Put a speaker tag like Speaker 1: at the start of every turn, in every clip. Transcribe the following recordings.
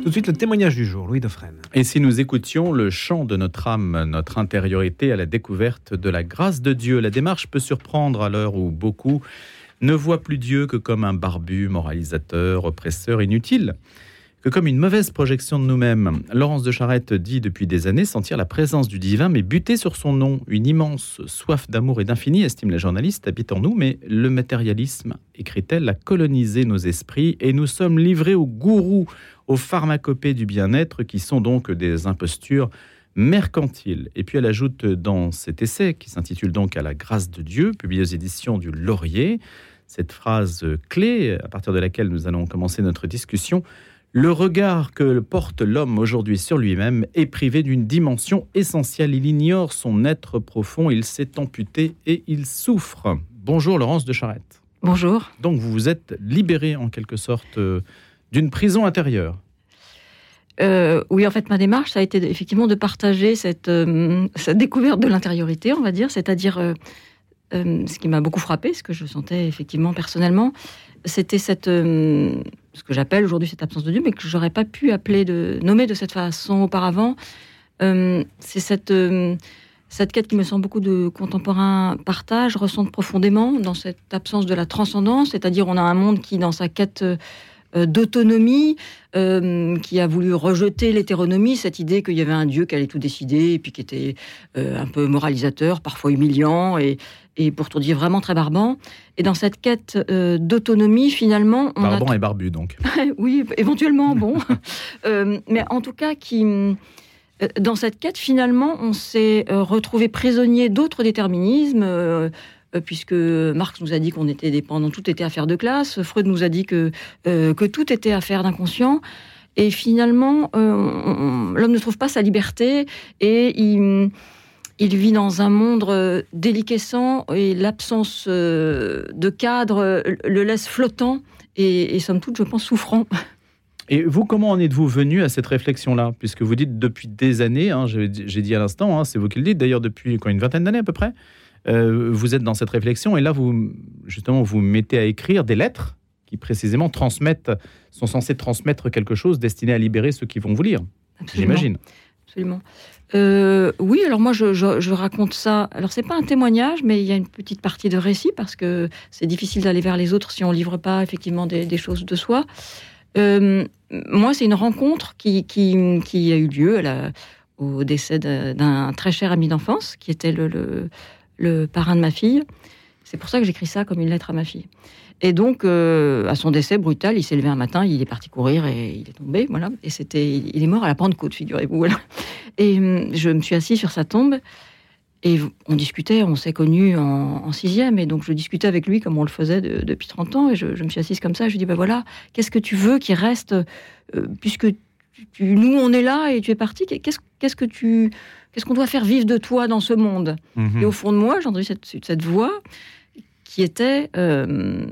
Speaker 1: Tout de suite, le témoignage du jour, Louis Dauphren.
Speaker 2: Et si nous écoutions le chant de notre âme, notre intériorité à la découverte de la grâce de Dieu, la démarche peut surprendre à l'heure où beaucoup ne voient plus Dieu que comme un barbu, moralisateur, oppresseur, inutile que comme une mauvaise projection de nous-mêmes. Laurence de Charette dit depuis des années sentir la présence du divin, mais buter sur son nom. Une immense soif d'amour et d'infini, estime la journaliste, habite en nous, mais le matérialisme, écrit-elle, a colonisé nos esprits et nous sommes livrés aux gourous, aux pharmacopées du bien-être, qui sont donc des impostures mercantiles. Et puis elle ajoute dans cet essai, qui s'intitule donc À la grâce de Dieu, publié aux éditions du Laurier, cette phrase clé à partir de laquelle nous allons commencer notre discussion. Le regard que porte l'homme aujourd'hui sur lui-même est privé d'une dimension essentielle. Il ignore son être profond, il s'est amputé et il souffre. Bonjour Laurence de Charette.
Speaker 3: Bonjour.
Speaker 2: Donc vous vous êtes libérée en quelque sorte euh, d'une prison intérieure.
Speaker 3: Euh, oui, en fait, ma démarche, ça a été effectivement de partager cette, euh, cette découverte de l'intériorité, on va dire, c'est-à-dire ce qui m'a beaucoup frappé, ce que je sentais effectivement personnellement, c'était cette ce que j'appelle aujourd'hui cette absence de Dieu, mais que j'aurais pas pu appeler de nommer de cette façon auparavant. Euh, c'est cette euh, cette quête qui me semble beaucoup de contemporains partagent, ressentent profondément dans cette absence de la transcendance, c'est-à-dire on a un monde qui, dans sa quête euh, d'autonomie, qui a voulu rejeter l'hétéronomie, cette idée qu'il y avait un Dieu qui allait tout décider, et puis qui était un peu moralisateur, parfois humiliant, et, et pour tout dire vraiment très barbant. Et dans cette quête euh, d'autonomie, finalement,
Speaker 2: on barbant et barbu donc.
Speaker 3: oui, éventuellement, bon, euh, mais en tout cas qui euh, dans cette quête, finalement, on s'est retrouvé prisonnier d'autres déterminismes. Puisque Marx nous a dit qu'on était dépendant, tout était affaire de classe. Freud nous a dit que, que tout était affaire d'inconscient. Et finalement, l'homme ne trouve pas sa liberté et il, vit dans un monde euh, déliquescent et l'absence euh, de cadre euh, le laisse flottant et, et somme toute, je pense, souffrant.
Speaker 2: Et vous, comment en êtes-vous venu à cette réflexion-là? Puisque vous dites depuis des années, hein, j'ai dit à l'instant, hein, c'est vous qui le dites, d'ailleurs depuis quoi, une vingtaine d'années à peu près, vous êtes dans cette réflexion et là, vous justement, vous mettez à écrire des lettres qui précisément transmettent, sont censées transmettre quelque chose destiné à libérer ceux qui vont vous lire, j'imagine.
Speaker 3: Absolument. Euh, oui, alors moi je, raconte ça. Alors c'est pas un témoignage, mais il y a une petite partie de récit parce que c'est difficile d'aller vers les autres si on livre pas effectivement des, choses de soi. Euh, moi, c'est une rencontre qui, qui, a eu lieu au décès d'un très cher ami d'enfance qui était le, le, parrain de ma fille. C'est pour ça que j'écris ça comme une lettre à ma fille. Et donc, euh, à son décès brutal, il s'est levé un matin, il est parti courir et il est tombé, voilà. Et c'était, il est mort à la Pentecôte, figurez-vous. Et hum, je me suis assise sur sa tombe et on discutait, on s'est connus en, sixième, et donc je discutais avec lui comme on le faisait depuis 30 ans, et je, me suis assise comme ça, je lui dis, ben voilà, qu'est-ce que tu veux qui reste, euh, puisque nous on est là et tu es parti, qu'est-ce, qu'est-ce que tu, qu'est-ce qu'on doit faire vivre de toi dans ce monde mhm. Et au fond de moi, j'ai entendu cette, cette voix, qui était euh,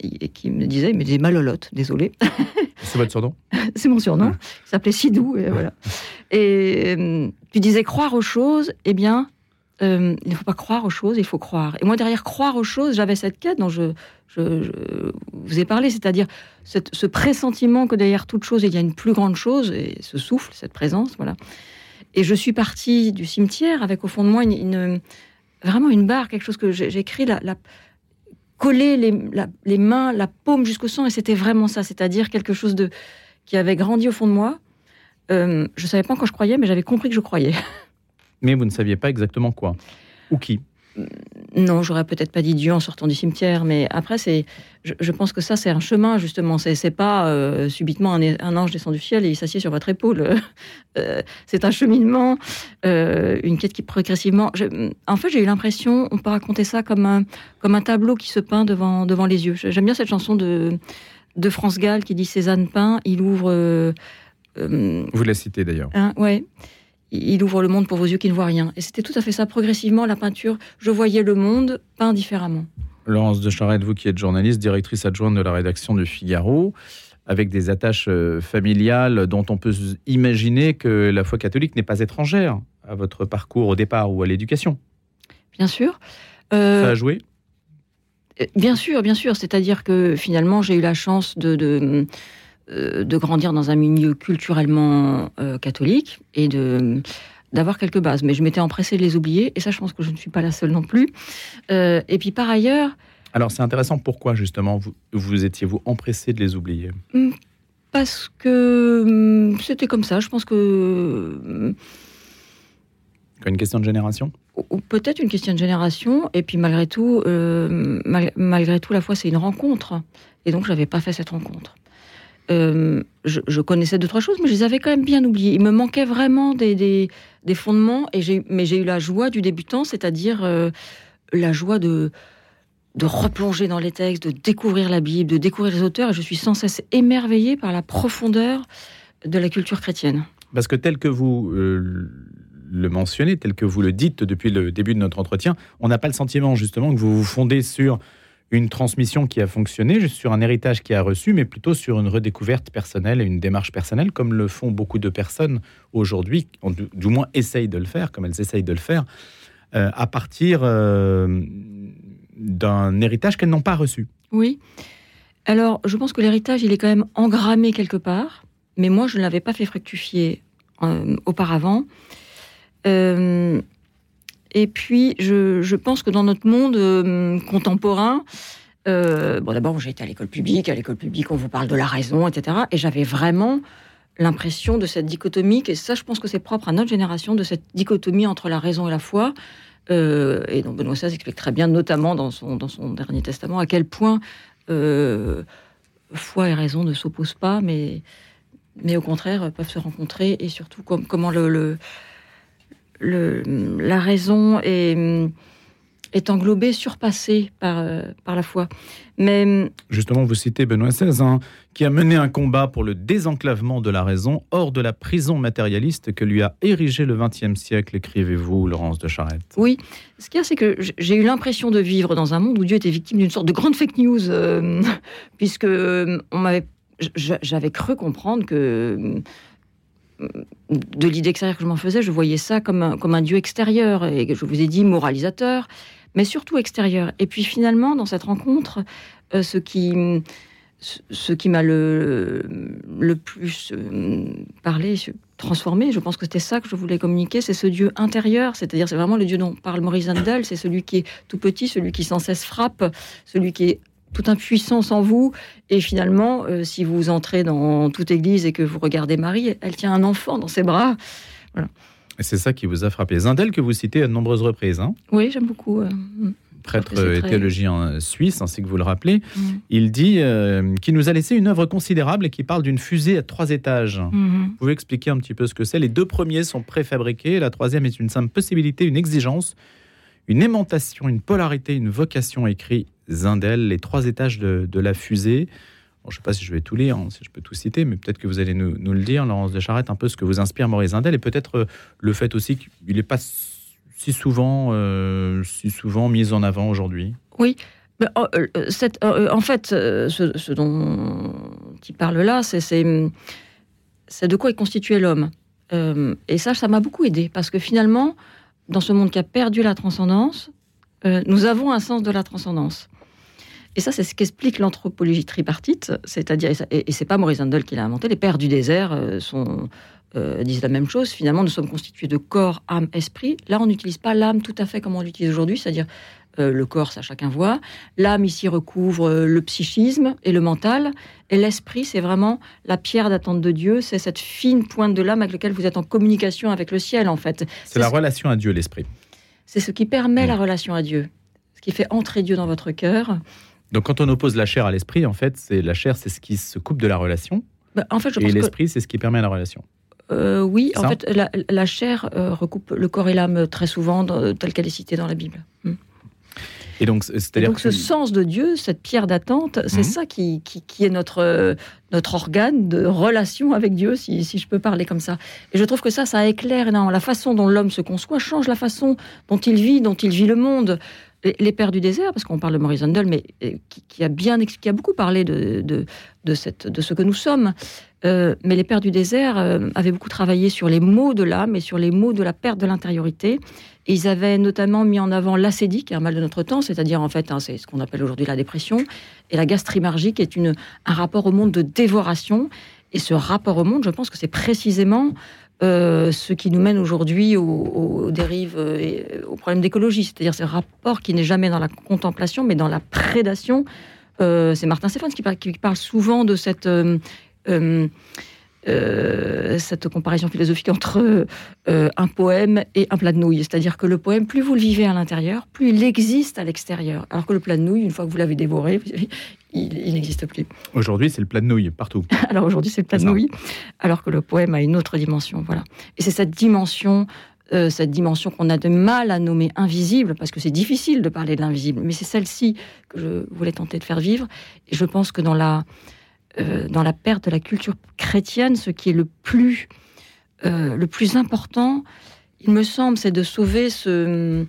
Speaker 3: et qui me disait, il me disait Malolotte, désolé.
Speaker 2: C'est votre surnom
Speaker 3: C'est mon surnom. Il s'appelait Sidou et voilà. Et euh, tu disais croire aux choses, eh bien, euh, il ne faut pas croire aux choses, il faut croire. Et moi derrière croire aux choses, j'avais cette quête dont je, je, vous ai parlé, c'est-à-dire ce pressentiment que derrière toute chose il y a une plus grande chose et ce souffle, cette présence, voilà. Et je suis partie du cimetière avec au fond de moi une, vraiment une barre, quelque chose que j'ai écrit la, la coller les, mains, la paume jusqu'au sang, et c'était vraiment ça, c'est-à-dire quelque chose de qui avait grandi au fond de moi. Euh, je ne savais pas quand je croyais, mais j'avais compris que je croyais.
Speaker 2: Mais vous ne saviez pas exactement quoi ou qui?
Speaker 3: Non, j'aurais peut-être pas dit Dieu en sortant du cimetière, mais après, c'est, je, pense que ça, c'est un chemin, justement. C'est, c'est pas euh, subitement un, ange descend du ciel et il s'assied sur votre épaule. Euh, c'est un cheminement, euh, une quête qui progressivement. en fait, j'ai eu l'impression, on peut raconter ça comme un, comme un tableau qui se peint devant, devant les yeux. J'aime bien cette chanson de, de France Gall qui dit Cézanne peint, il ouvre.
Speaker 2: Vous la citez d'ailleurs.
Speaker 3: Hein, ouais il ouvre le monde pour vos yeux qui ne voient rien. Et c'était tout à fait ça. Progressivement, la peinture, je voyais le monde peint différemment.
Speaker 2: Laurence de Charette, vous qui êtes journaliste, directrice adjointe de la rédaction du Figaro, avec des attaches euh, familiales dont on peut imaginer que la foi catholique n'est pas étrangère à votre parcours au départ ou à l'éducation.
Speaker 3: Bien sûr.
Speaker 2: Euh, ça a joué?
Speaker 3: euh, Bien sûr, bien sûr. C'est-à-dire que finalement, j'ai eu la chance de de grandir dans un milieu culturellement catholique et de d'avoir quelques bases. Mais je m'étais empressée de les oublier, et ça, je pense que je ne suis pas la seule non plus. et puis par ailleurs...
Speaker 2: Alors c'est intéressant, pourquoi justement vous, vous étiez-vous empressé de les oublier?
Speaker 3: Hmm, Parce que hmm, c'était comme ça, je pense que... Hmm,
Speaker 2: une question de génération?
Speaker 3: Peut-être une question de génération, et puis malgré tout, euh, malgré tout, la foi, c'est une rencontre. Et donc, je n'avais pas fait cette rencontre. Euh, je, connaissais deux, trois choses, mais je les avais quand même bien oubliées. Il me manquait vraiment des, fondements, et mais j'ai eu la joie du débutant, c'est-à-dire euh, la joie de, de replonger dans les textes, de découvrir la Bible, de découvrir les auteurs, et je suis sans cesse émerveillée par la profondeur de la culture chrétienne.
Speaker 2: Parce que tel que vous le mentionnez, tel que vous le dites depuis le début de notre entretien, on n'a pas le sentiment justement que vous vous fondez sur une transmission qui a fonctionné, sur un héritage qui a reçu, mais plutôt sur une redécouverte personnelle et une démarche personnelle, comme le font beaucoup de personnes aujourd'hui, du moins essayent de le faire, comme elles essayent de le faire, euh, à partir euh, d'un héritage qu'elles n'ont pas reçu.
Speaker 3: Oui. Alors, je pense que l'héritage, il est quand même engrammé quelque part, mais moi, je ne l'avais pas fait fructifier euh, auparavant. Euh, et puis, je, pense que dans notre monde euh, contemporain, euh, bon, d'abord, j'ai été à l'école publique. À l'école publique, on vous parle de la raison, etc. Et j'avais vraiment l'impression de cette dichotomie, et ça, je pense que c'est propre à notre génération, de cette dichotomie entre la raison et la foi. et donc, Benoît XVI explique très bien, notamment dans son, dans son dernier testament, à quel point foi et raison ne s'opposent pas, mais, mais au contraire peuvent se rencontrer, et surtout comment le la raison est, est englobée, surpassée par, euh, par la foi.
Speaker 2: Mais justement, vous citez Benoît XVI, hein, qui a mené un combat pour le désenclavement de la raison hors de la prison matérialiste que lui a érigé le XXe siècle, écrivez-vous, Laurence de Charette?
Speaker 3: Oui, ce qu'il y a, c'est que j'ai eu l'impression de vivre dans un monde où Dieu était victime d'une sorte de grande fake news, euh, puisque euh, on m'avait j'avais cru comprendre que de l'idée extérieure que je m'en faisais, je voyais ça comme un, comme un dieu extérieur, et je vous ai dit moralisateur, mais surtout extérieur. Et puis finalement, dans cette rencontre, euh, ce qui, ce qui m'a le, le plus euh, parlé, transformé, je pense que c'était ça que je voulais communiquer, c'est ce Dieu intérieur, c'est-à-dire c'est vraiment le Dieu dont parle Maurice Handel, c'est celui qui est tout petit, celui qui sans cesse frappe, celui qui est toute impuissance en vous. Et finalement, euh, si vous entrez dans toute église et que vous regardez Marie, elle tient un enfant dans ses bras.
Speaker 2: Et c'est ça qui vous a frappé. Zindel, que vous citez à de nombreuses reprises. Hein
Speaker 3: oui, j'aime beaucoup. Euh,
Speaker 2: Prêtre et théologien suisse, ainsi que vous le rappelez. Mm. Il dit euh, qu'il nous a laissé une œuvre considérable et qui parle d'une fusée à trois étages. Mm-hmm. Vous pouvez expliquer un petit peu ce que c'est? Les deux premiers sont préfabriqués, la troisième est une simple possibilité, une exigence, une aimantation, une polarité, une vocation, écrit Zindel, les trois étages de, la fusée. je ne sais pas si je vais tout lire, hein, si je peux tout citer, mais peut-être que vous allez nous, le dire, Laurence de Charette, un peu ce que vous inspire Maurice Zindel, et peut-être euh, le fait aussi qu'il n'est pas si souvent, euh, si souvent mis en avant aujourd'hui.
Speaker 3: Oui. Oh, euh, en fait, ce, dont il parle là, c'est de quoi est constitué l'homme. et ça, ça m'a beaucoup aidé, parce que finalement, dans ce monde qui a perdu la transcendance, nous avons un sens de la transcendance. Et ça, c'est ce qu'explique l'anthropologie tripartite, c'est-à-dire, et, c'est pas Maurice Handel qui l'a inventé, les pères du désert euh, sont, euh, disent la même chose. Finalement, nous sommes constitués de corps, âme, esprit. Là, on n'utilise pas l'âme tout à fait comme on l'utilise aujourd'hui, c'est-à-dire euh, le corps, ça chacun voit. L'âme ici recouvre le psychisme et le mental. Et l'esprit, c'est vraiment la pierre d'attente de Dieu. C'est cette fine pointe de l'âme avec laquelle vous êtes en communication avec le ciel, en fait.
Speaker 2: C'est la relation à Dieu, l'esprit.
Speaker 3: C'est ce qui permet la relation à Dieu. Ce qui fait entrer Dieu dans votre cœur.
Speaker 2: Donc quand on oppose la chair à l'esprit, en fait, c'est la chair, c'est ce qui se coupe de la relation.
Speaker 3: Bah, en fait, je
Speaker 2: et l'esprit, c'est ce qui permet la relation.
Speaker 3: Euh, oui, en fait, la, chair euh, recoupe le corps et l'âme très souvent, tel qu'elle est citée dans la Bible. Hmm.
Speaker 2: Et donc, c'est-à-dire
Speaker 3: donc ce sens de Dieu, cette pierre d'attente, c'est hmm. ça qui, qui, est notre, notre organe de relation avec Dieu, si, si, je peux parler comme ça. Et je trouve que ça, ça éclaire énormément. La façon dont l'homme se conçoit change la façon dont il vit, dont il vit le monde. Les, Pères du désert, parce qu'on parle de Maurice Handel, mais euh, qui, a bien, qui a beaucoup parlé de, de, cette, de ce que nous sommes. Euh, mais les Pères du désert euh, avaient beaucoup travaillé sur les mots de l'âme et sur les mots de la perte de l'intériorité. Ils avaient notamment mis en avant l'acédie, qui est un mal de notre temps, c'est-à-dire en fait, hein, c'est ce qu'on appelle aujourd'hui la dépression, et la gastrimargie, qui est une, un rapport au monde de dévoration. Et ce rapport au monde, je pense que c'est précisément euh, ce qui nous mène aujourd'hui aux, dérives et aux problèmes d'écologie, c'est-à-dire ce rapport qui n'est jamais dans la contemplation, mais dans la prédation. Euh, c'est Martin Stéphane qui, parle souvent de cette euh, euh, cette comparaison philosophique entre euh, un poème et un plat de nouilles. C'est-à-dire que le poème, plus vous le vivez à l'intérieur, plus il existe à l'extérieur. Alors que le plat de nouilles, une fois que vous l'avez dévoré, il, n'existe plus.
Speaker 2: Aujourd'hui, c'est le plat de nouilles partout.
Speaker 3: alors aujourd'hui, c'est le plat de nouilles, alors que le poème a une autre dimension. Voilà. Et c'est cette dimension euh, cette dimension qu'on a de mal à nommer invisible, parce que c'est difficile de parler de l'invisible, mais c'est celle-ci que je voulais tenter de faire vivre. Et je pense que dans la, euh, dans la perte de la culture chrétienne, ce qui est plus, euh, le plus important, il me semble, c'est de sauver ce,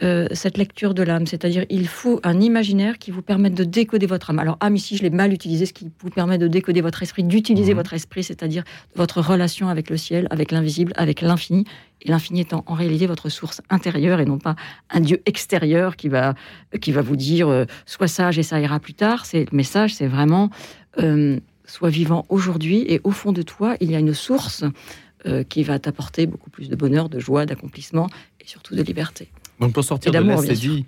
Speaker 3: euh, cette lecture de l'âme. C'est-à-dire, il faut un imaginaire qui vous permette de décoder votre âme. Alors, âme, ici, je l'ai mal utilisé, ce qui vous permet de décoder votre esprit, d'utiliser mhm. votre esprit, c'est-à-dire votre relation avec le ciel, avec l'invisible, avec l'infini. Et l'infini étant en réalité votre source intérieure et non pas un Dieu extérieur qui va, qui va vous dire euh, sois sage et ça ira plus tard. C'est le message, c'est vraiment euh, sois vivant aujourd'hui et au fond de toi, il y a une source qui va t'apporter beaucoup plus de bonheur, de joie, d'accomplissement et surtout de liberté.
Speaker 2: Donc pour sortir de l'acédie,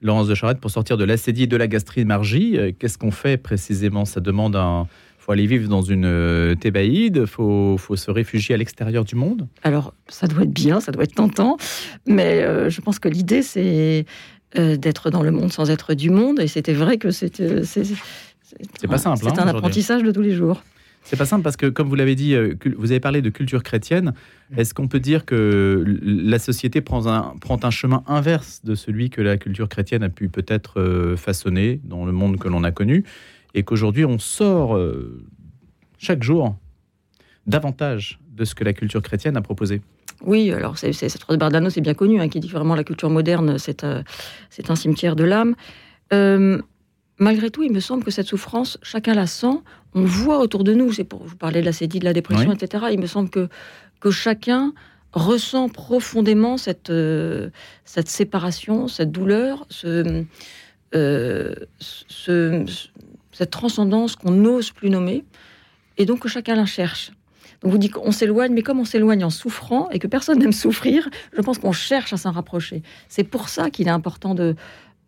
Speaker 2: Laurence de Charette, pour sortir de l'acédie et de la gastrimargie, euh, qu'est-ce qu'on fait précisément? Ça demande un... faut aller vivre dans une euh, thébaïde, faut, faut se réfugier à l'extérieur du monde?
Speaker 3: Alors, ça doit être bien, ça doit être tentant, mais euh, je pense que l'idée, c'est d'être dans le monde sans être du monde, et c'était vrai que c'était...
Speaker 2: C'est pas simple.
Speaker 3: C'est
Speaker 2: hein,
Speaker 3: un apprentissage de tous les jours.
Speaker 2: C'est pas simple parce que, comme vous l'avez dit, euh, vous avez parlé de culture chrétienne. Mm. Est-ce qu'on peut dire que la société prend un, prend un chemin inverse de celui que la culture chrétienne a pu peut-être euh, façonner dans le monde que l'on a connu et qu'aujourd'hui on sort euh, chaque jour davantage de ce que la culture chrétienne a proposé?
Speaker 3: Oui, alors c'est, c'est, de Bardano, c'est bien connu, hein, qui dit vraiment la culture moderne, c'est, c'est un cimetière de l'âme malgré tout, il me semble que cette souffrance, chacun la sent. On voit autour de nous, c'est pour vous parler de la cédie, de la dépression, etc. Il me semble que, que chacun ressent profondément cette, euh, cette séparation, cette douleur, ce, euh, cette transcendance qu'on n'ose plus nommer, et donc que chacun la cherche. Donc vous dites qu'on s'éloigne, mais comme on s'éloigne en souffrant et que personne n'aime souffrir, je pense qu'on cherche à s'en rapprocher. C'est pour ça qu'il est important de,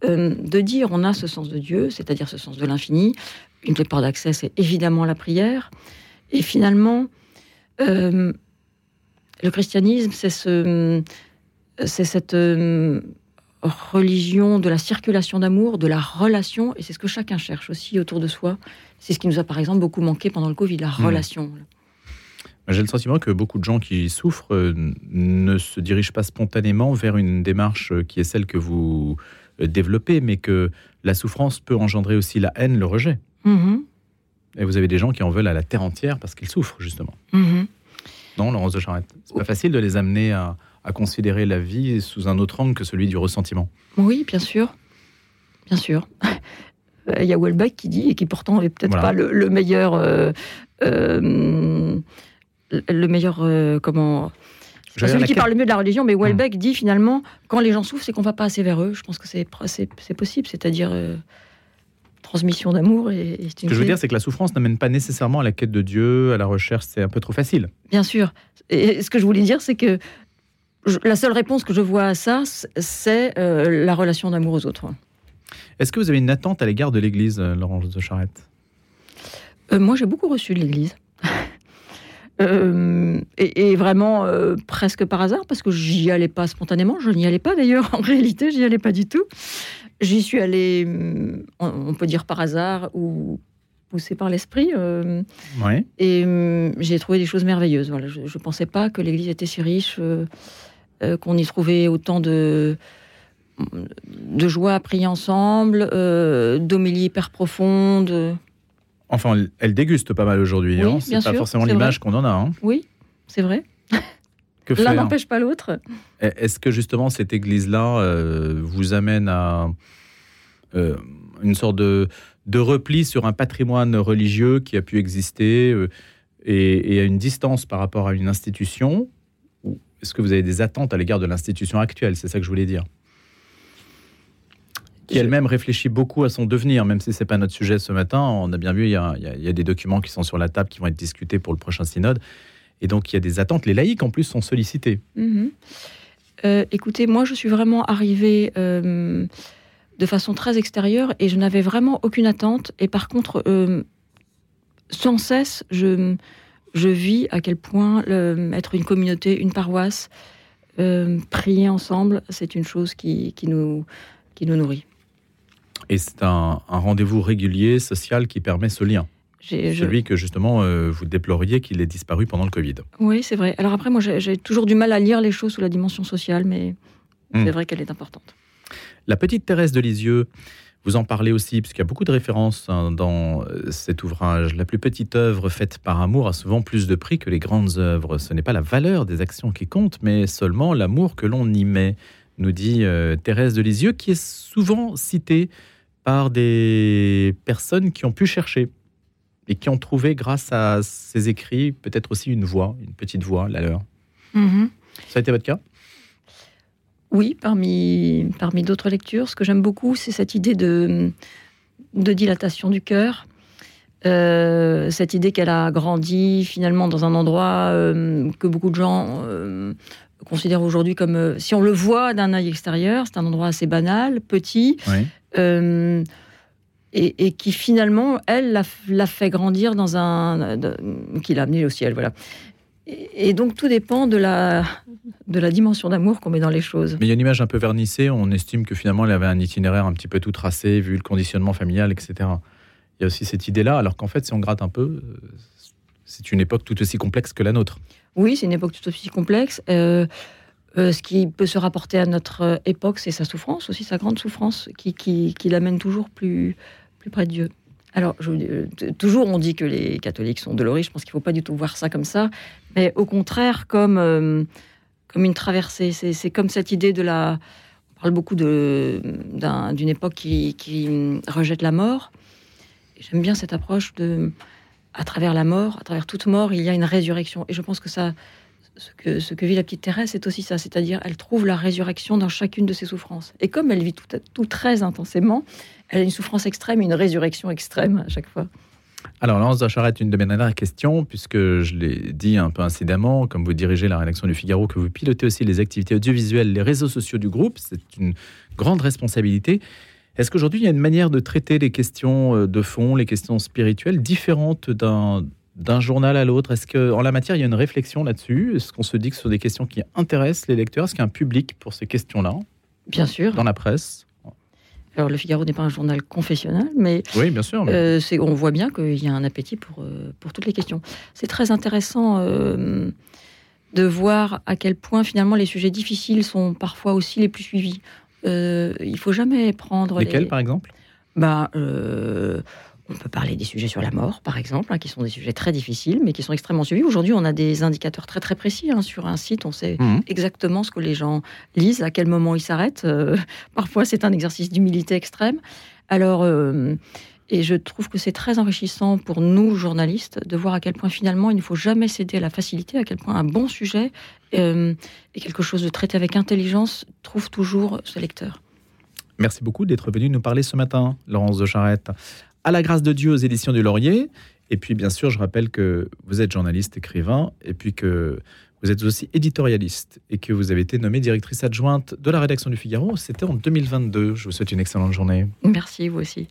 Speaker 3: euh, de dire on a ce sens de Dieu, c'est-à-dire ce sens de l'infini. Une des portes d'accès, c'est évidemment la prière. Et finalement, euh, le christianisme, c'est ce, cette euh, religion de la circulation d'amour, de la relation, et c'est ce que chacun cherche aussi autour de soi. C'est ce qui nous a par exemple beaucoup manqué pendant le Covid, la hmm. relation.
Speaker 2: J'ai le sentiment que beaucoup de gens qui souffrent ne se dirigent pas spontanément vers une démarche qui est celle que vous développer, mais que la souffrance peut engendrer aussi la haine, le rejet. Mm-hmm. Et vous avez des gens qui en veulent à la terre entière parce qu'ils souffrent, justement. Mm-hmm. Non, Laurence de Charette C'est pas facile de les amener à, considérer la vie sous un autre angle que celui du ressentiment.
Speaker 3: Oui, bien sûr. Bien sûr. Il y a Welbeck qui dit, et qui pourtant n'est peut-être pas le, meilleur. Euh, euh, le meilleur. comment celui qui parle le mieux de la religion, mais Welbeck hmm. dit finalement, quand les gens souffrent, c'est qu'on va pas assez vers eux. Je pense que c'est possible, c'est-à-dire euh, transmission d'amour. Et,
Speaker 2: ce que je veux dire, c'est que la souffrance n'amène pas nécessairement à la quête de Dieu, à la recherche, c'est un peu trop facile.
Speaker 3: Bien sûr. Et ce que je voulais dire, c'est que la seule réponse que je vois à ça, c'est euh, la relation d'amour aux autres.
Speaker 2: Est-ce que vous avez une attente à l'égard de l'Église, euh, Laurence de Charette?
Speaker 3: Moi, j'ai beaucoup reçu de l'Église. Euh, et, vraiment euh, presque par hasard, parce que j'y allais pas spontanément, je n'y allais pas d'ailleurs, en réalité, j'y allais pas du tout. J'y suis allée, mm, on peut dire par hasard, ou poussée par l'esprit. Euh, et mm, j'ai trouvé des choses merveilleuses. Voilà, je ne pensais pas que l'Église était si riche, qu'on y trouvait autant de de joie à prier ensemble, d'homélie hyper profonde.
Speaker 2: Enfin, elle déguste pas mal aujourd'hui. hein. C'est pas forcément l'image qu'on en a. Hein.
Speaker 3: Oui, c'est vrai. L'un n'empêche pas l'autre.
Speaker 2: Est-ce que justement cette église-là euh, vous amène à euh, une sorte de, de, repli sur un patrimoine religieux qui a pu exister euh, et, et, à une distance par rapport à une institution? Est-ce que vous avez des attentes à l'égard de l'institution actuelle? C'est ça que je voulais dire. Qui elle-même réfléchit beaucoup à son devenir, même si ce n'est pas notre sujet ce matin. On a bien vu, il y a, il y a des documents qui sont sur la table qui vont être discutés pour le prochain synode. Et donc, il y a des attentes. Les laïcs, en plus, sont sollicités.
Speaker 3: Mhm. Euh, écoutez, moi, je suis vraiment arrivée euh, de façon très extérieure et je n'avais vraiment aucune attente. Et par contre, euh, sans cesse, je, je vis à quel point être une communauté, une paroisse, prier ensemble, c'est une chose qui, qui, nous, qui nous nourrit.
Speaker 2: Et c'est un, un rendez-vous régulier, social, qui permet ce lien. Celui que justement euh, vous déploriez qu'il ait disparu pendant le Covid.
Speaker 3: Oui, c'est vrai. Alors après, moi, j'ai toujours du mal à lire les choses sous la dimension sociale, mais c'est hmm. vrai qu'elle est importante.
Speaker 2: La petite Thérèse de Lisieux, vous en parlez aussi, puisqu'il y a beaucoup de références hein, dans euh, cet ouvrage. La plus petite œuvre faite par amour a souvent plus de prix que les grandes œuvres. Ce n'est pas la valeur des actions qui compte, mais seulement l'amour que l'on y met, nous dit euh, Thérèse de Lisieux, qui est souvent citée par des personnes qui ont pu chercher et qui ont trouvé, grâce à ces écrits, peut-être aussi une voix, une petite voix, la leur. Mhm. Ça a été votre cas?
Speaker 3: Oui, parmi, parmi d'autres lectures. Ce que j'aime beaucoup, c'est cette idée de, de dilatation du cœur. Euh, cette idée qu'elle a grandi finalement dans un endroit euh, que beaucoup de gens euh, considèrent aujourd'hui comme, si on le voit d'un œil extérieur, c'est un endroit assez banal, petit. Oui et, qui finalement, elle, l'a fait grandir dans un. qui l'a amené au ciel, voilà. Et, donc tout dépend de la, de la dimension d'amour qu'on met dans les choses.
Speaker 2: Mais il y a une image un peu vernissée, on estime que finalement elle avait un itinéraire un petit peu tout tracé, vu le conditionnement familial, etc. Il y a aussi cette idée-là, alors qu'en fait, si on gratte un peu, c'est une époque tout aussi complexe que la nôtre.
Speaker 3: Oui, c'est une époque tout aussi complexe. Euh, euh, ce qui peut se rapporter à notre époque, c'est sa souffrance, aussi sa grande souffrance, qui, qui, qui l'amène toujours plus, plus près de Dieu. Alors, euh, toujours, on dit que les catholiques sont dolorés. Je pense qu'il ne faut pas du tout voir ça comme ça, mais au contraire, comme, euh, comme une traversée. C'est comme cette idée de la. On parle beaucoup d'une époque qui, qui, rejette la mort. J'aime bien cette approche de. À travers la mort, à travers toute mort, il y a une résurrection. Et je pense que ça, ce que, vit la petite Thérèse, c'est aussi ça, c'est-à-dire elle trouve la résurrection dans chacune de ses souffrances. Et comme elle vit tout, très intensément, elle a une souffrance extrême et une résurrection extrême à chaque fois.
Speaker 2: Alors, Laurence de Charette, une de mes dernières questions, puisque je l'ai dit un peu incidemment, comme vous dirigez la rédaction du Figaro, que vous pilotez aussi les activités audiovisuelles, les réseaux sociaux du groupe, c'est une grande responsabilité. Est-ce qu'aujourd'hui, il y a une manière de traiter les questions euh, de fond, les questions spirituelles, différentes d'un d'un journal à l'autre Est-ce qu'en la matière, il y a une réflexion là-dessus? Est-ce qu'on se dit que ce sont des questions qui intéressent les lecteurs? Est-ce qu'il y a un public pour ces questions-là?
Speaker 3: Bien sûr.
Speaker 2: Dans la presse?
Speaker 3: Alors, Le Figaro n'est pas un journal confessionnel, mais,
Speaker 2: oui, bien sûr,
Speaker 3: euh, on voit bien qu'il y a un appétit pour, euh, pour toutes les questions. C'est très intéressant euh, de voir à quel point, finalement, les sujets difficiles sont parfois aussi les plus suivis. il ne faut jamais prendre.
Speaker 2: Lesquels, par exemple?
Speaker 3: Bah, on peut parler des sujets sur la mort, par exemple, hein, qui sont des sujets très difficiles, mais qui sont extrêmement suivis. Aujourd'hui, on a des indicateurs très très précis hein, sur un site. On sait mhm. exactement ce que les gens lisent, à quel moment ils s'arrêtent. Euh, parfois, c'est un exercice d'humilité extrême. Alors, euh, et je trouve que c'est très enrichissant pour nous, journalistes, de voir à quel point finalement il ne faut jamais céder à la facilité, à quel point un bon sujet euh, et quelque chose de traité avec intelligence trouve toujours ce lecteur.
Speaker 2: Merci beaucoup d'être venu nous parler ce matin, Laurence de Charette à la grâce de Dieu aux éditions du Laurier. Et puis, bien sûr, je rappelle que vous êtes journaliste, écrivain, et puis que vous êtes aussi éditorialiste et que vous avez été nommée directrice adjointe de la rédaction du Figaro. C'était en 2022. Je vous souhaite une excellente journée.
Speaker 3: Merci, vous aussi.